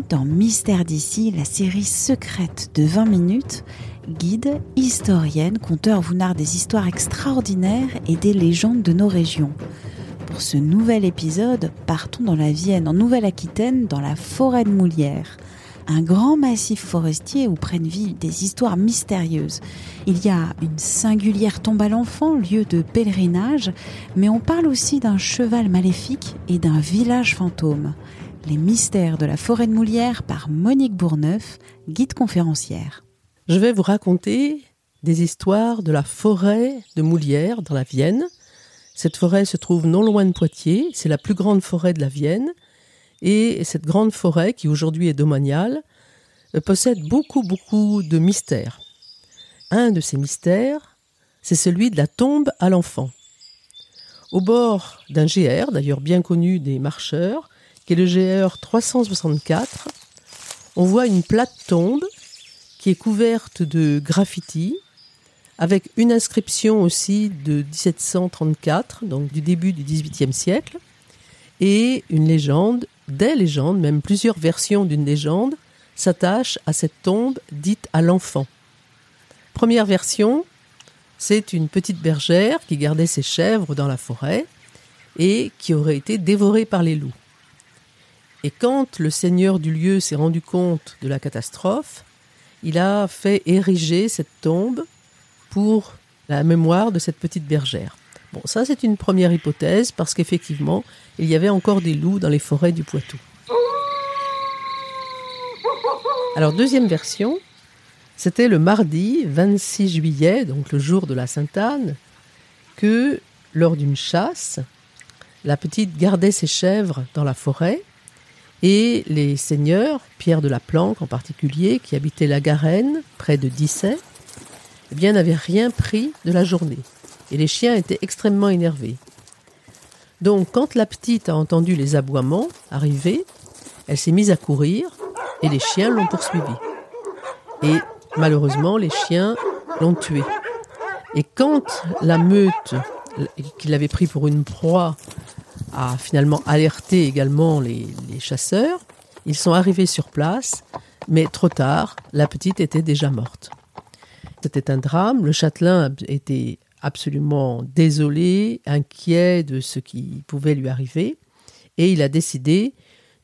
Dans Mystère d'ici, la série secrète de 20 minutes. Guide, historienne, conteur vous narre des histoires extraordinaires et des légendes de nos régions. Pour ce nouvel épisode, partons dans la Vienne, en Nouvelle-Aquitaine, dans la forêt de Moulière. Un grand massif forestier où prennent vie des histoires mystérieuses. Il y a une singulière tombe à l'enfant, lieu de pèlerinage, mais on parle aussi d'un cheval maléfique et d'un village fantôme. Les mystères de la forêt de Moulière par Monique Bourneuf, guide conférencière. Je vais vous raconter des histoires de la forêt de Moulière dans la Vienne. Cette forêt se trouve non loin de Poitiers, c'est la plus grande forêt de la Vienne. Et cette grande forêt, qui aujourd'hui est domaniale, euh, possède beaucoup, beaucoup de mystères. Un de ces mystères, c'est celui de la tombe à l'enfant. Au bord d'un GR, d'ailleurs bien connu des marcheurs, qui est le GR 364, on voit une plate tombe qui est couverte de graffitis, avec une inscription aussi de 1734, donc du début du XVIIIe siècle, et une légende, des légendes, même plusieurs versions d'une légende, s'attachent à cette tombe dite à l'enfant. Première version, c'est une petite bergère qui gardait ses chèvres dans la forêt et qui aurait été dévorée par les loups. Et quand le seigneur du lieu s'est rendu compte de la catastrophe, il a fait ériger cette tombe pour la mémoire de cette petite bergère. Bon, ça c'est une première hypothèse parce qu'effectivement, il y avait encore des loups dans les forêts du Poitou. Alors deuxième version, c'était le mardi 26 juillet, donc le jour de la Sainte-Anne, que lors d'une chasse, la petite gardait ses chèvres dans la forêt et les seigneurs, Pierre de la Planque en particulier, qui habitait la Garenne, près de Dissay, eh bien, n'avaient rien pris de la journée. Et les chiens étaient extrêmement énervés. Donc, quand la petite a entendu les aboiements arriver, elle s'est mise à courir et les chiens l'ont poursuivie. Et malheureusement, les chiens l'ont tuée. Et quand la meute, qui l'avait pris pour une proie, a finalement alerté également les, chasseurs. Ils sont arrivés sur place, mais trop tard, la petite était déjà morte. C'était un drame, le châtelain était absolument désolé, inquiet de ce qui pouvait lui arriver, et il a décidé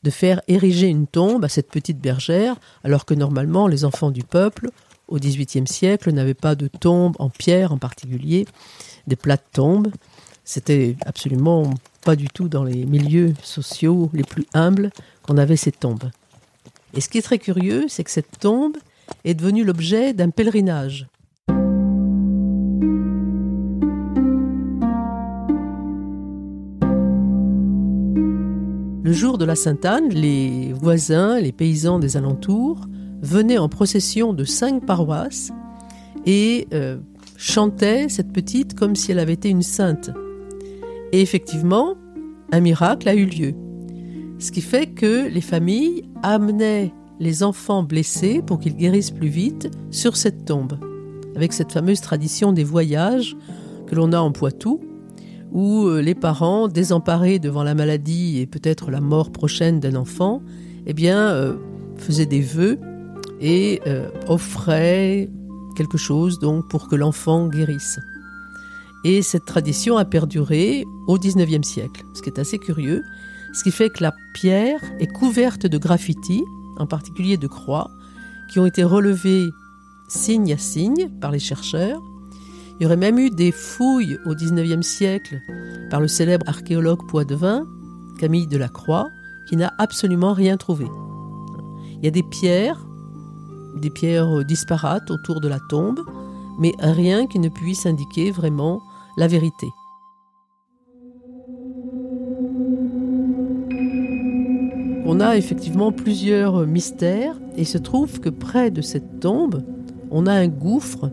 de faire ériger une tombe à cette petite bergère, alors que normalement les enfants du peuple, au XVIIIe siècle, n'avaient pas de tombe en pierre en particulier, des plates tombes. C'était absolument pas du tout dans les milieux sociaux les plus humbles qu'on avait ces tombes. Et ce qui est très curieux, c'est que cette tombe est devenue l'objet d'un pèlerinage. Le jour de la Sainte-Anne, les voisins, les paysans des alentours venaient en procession de cinq paroisses et euh, chantaient cette petite comme si elle avait été une sainte. Et effectivement, un miracle a eu lieu. Ce qui fait que les familles amenaient les enfants blessés pour qu'ils guérissent plus vite sur cette tombe, avec cette fameuse tradition des voyages que l'on a en Poitou, où euh, les parents, désemparés devant la maladie et peut-être la mort prochaine d'un enfant, eh bien, euh, faisaient des vœux et euh, offraient quelque chose donc pour que l'enfant guérisse. Et cette tradition a perduré au XIXe siècle, ce qui est assez curieux, ce qui fait que la pierre est couverte de graffitis, en particulier de croix, qui ont été relevés signe à signe par les chercheurs. Il y aurait même eu des fouilles au XIXe siècle par le célèbre archéologue poitevin, Camille Delacroix, qui n'a absolument rien trouvé. Il y a des pierres, des pierres disparates autour de la tombe, mais rien qui ne puisse indiquer vraiment la vérité. On a effectivement plusieurs mystères et il se trouve que près de cette tombe, on a un gouffre.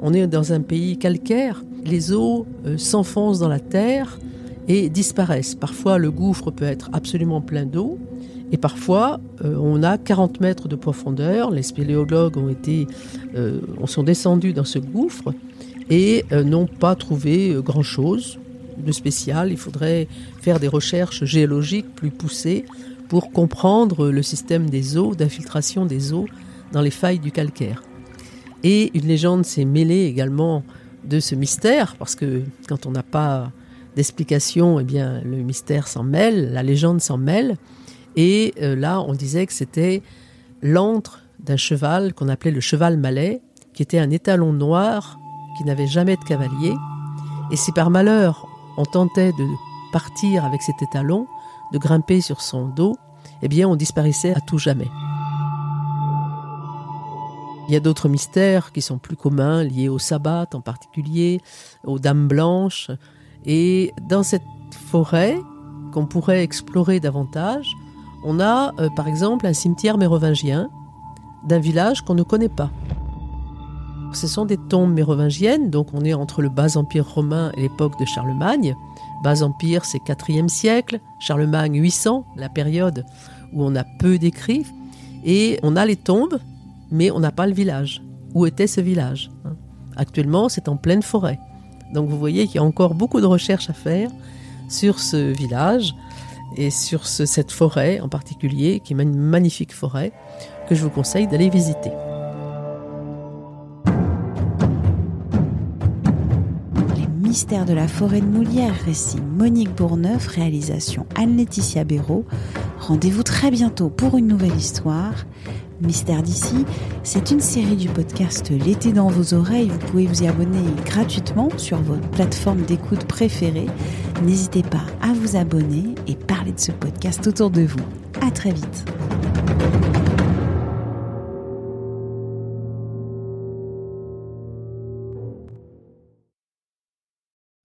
On est dans un pays calcaire. Les eaux euh, s'enfoncent dans la terre et disparaissent. Parfois, le gouffre peut être absolument plein d'eau. Et parfois, euh, on a 40 mètres de profondeur. Les spéléologues ont été, euh, sont descendus dans ce gouffre et n'ont pas trouvé grand-chose de spécial. Il faudrait faire des recherches géologiques plus poussées pour comprendre le système des eaux, d'infiltration des eaux dans les failles du calcaire. Et une légende s'est mêlée également de ce mystère, parce que quand on n'a pas d'explication, eh bien, le mystère s'en mêle, la légende s'en mêle. Et euh, là, on disait que c'était l'antre d'un cheval qu'on appelait le cheval malais, qui était un étalon noir qui n'avait jamais de cavalier. Et si par malheur on tentait de partir avec cet étalon, de grimper sur son dos, eh bien on disparaissait à tout jamais. Il y a d'autres mystères qui sont plus communs, liés au sabbat en particulier, aux dames blanches. Et dans cette forêt, qu'on pourrait explorer davantage, on a euh, par exemple un cimetière mérovingien d'un village qu'on ne connaît pas. Ce sont des tombes mérovingiennes, donc on est entre le bas empire romain et l'époque de Charlemagne. Bas Empire, c'est 4e siècle, Charlemagne 800, la période où on a peu d'écrits, et on a les tombes, mais on n'a pas le village. Où était ce village hein? Actuellement, c'est en pleine forêt. Donc vous voyez qu'il y a encore beaucoup de recherches à faire sur ce village et sur cette forêt en particulier, qui est une magnifique forêt, que je vous conseille d'aller visiter. Mystère de la forêt de Moulière, récit Monique Bourneuf, réalisation Anne-Laetitia Béraud. Rendez-vous très bientôt pour une nouvelle histoire. Mystère d'ici, c'est une série du podcast L'été dans vos oreilles. Vous pouvez vous y abonner gratuitement sur votre plateforme d'écoute préférée. N'hésitez pas à vous abonner et parler de ce podcast autour de vous. À très vite.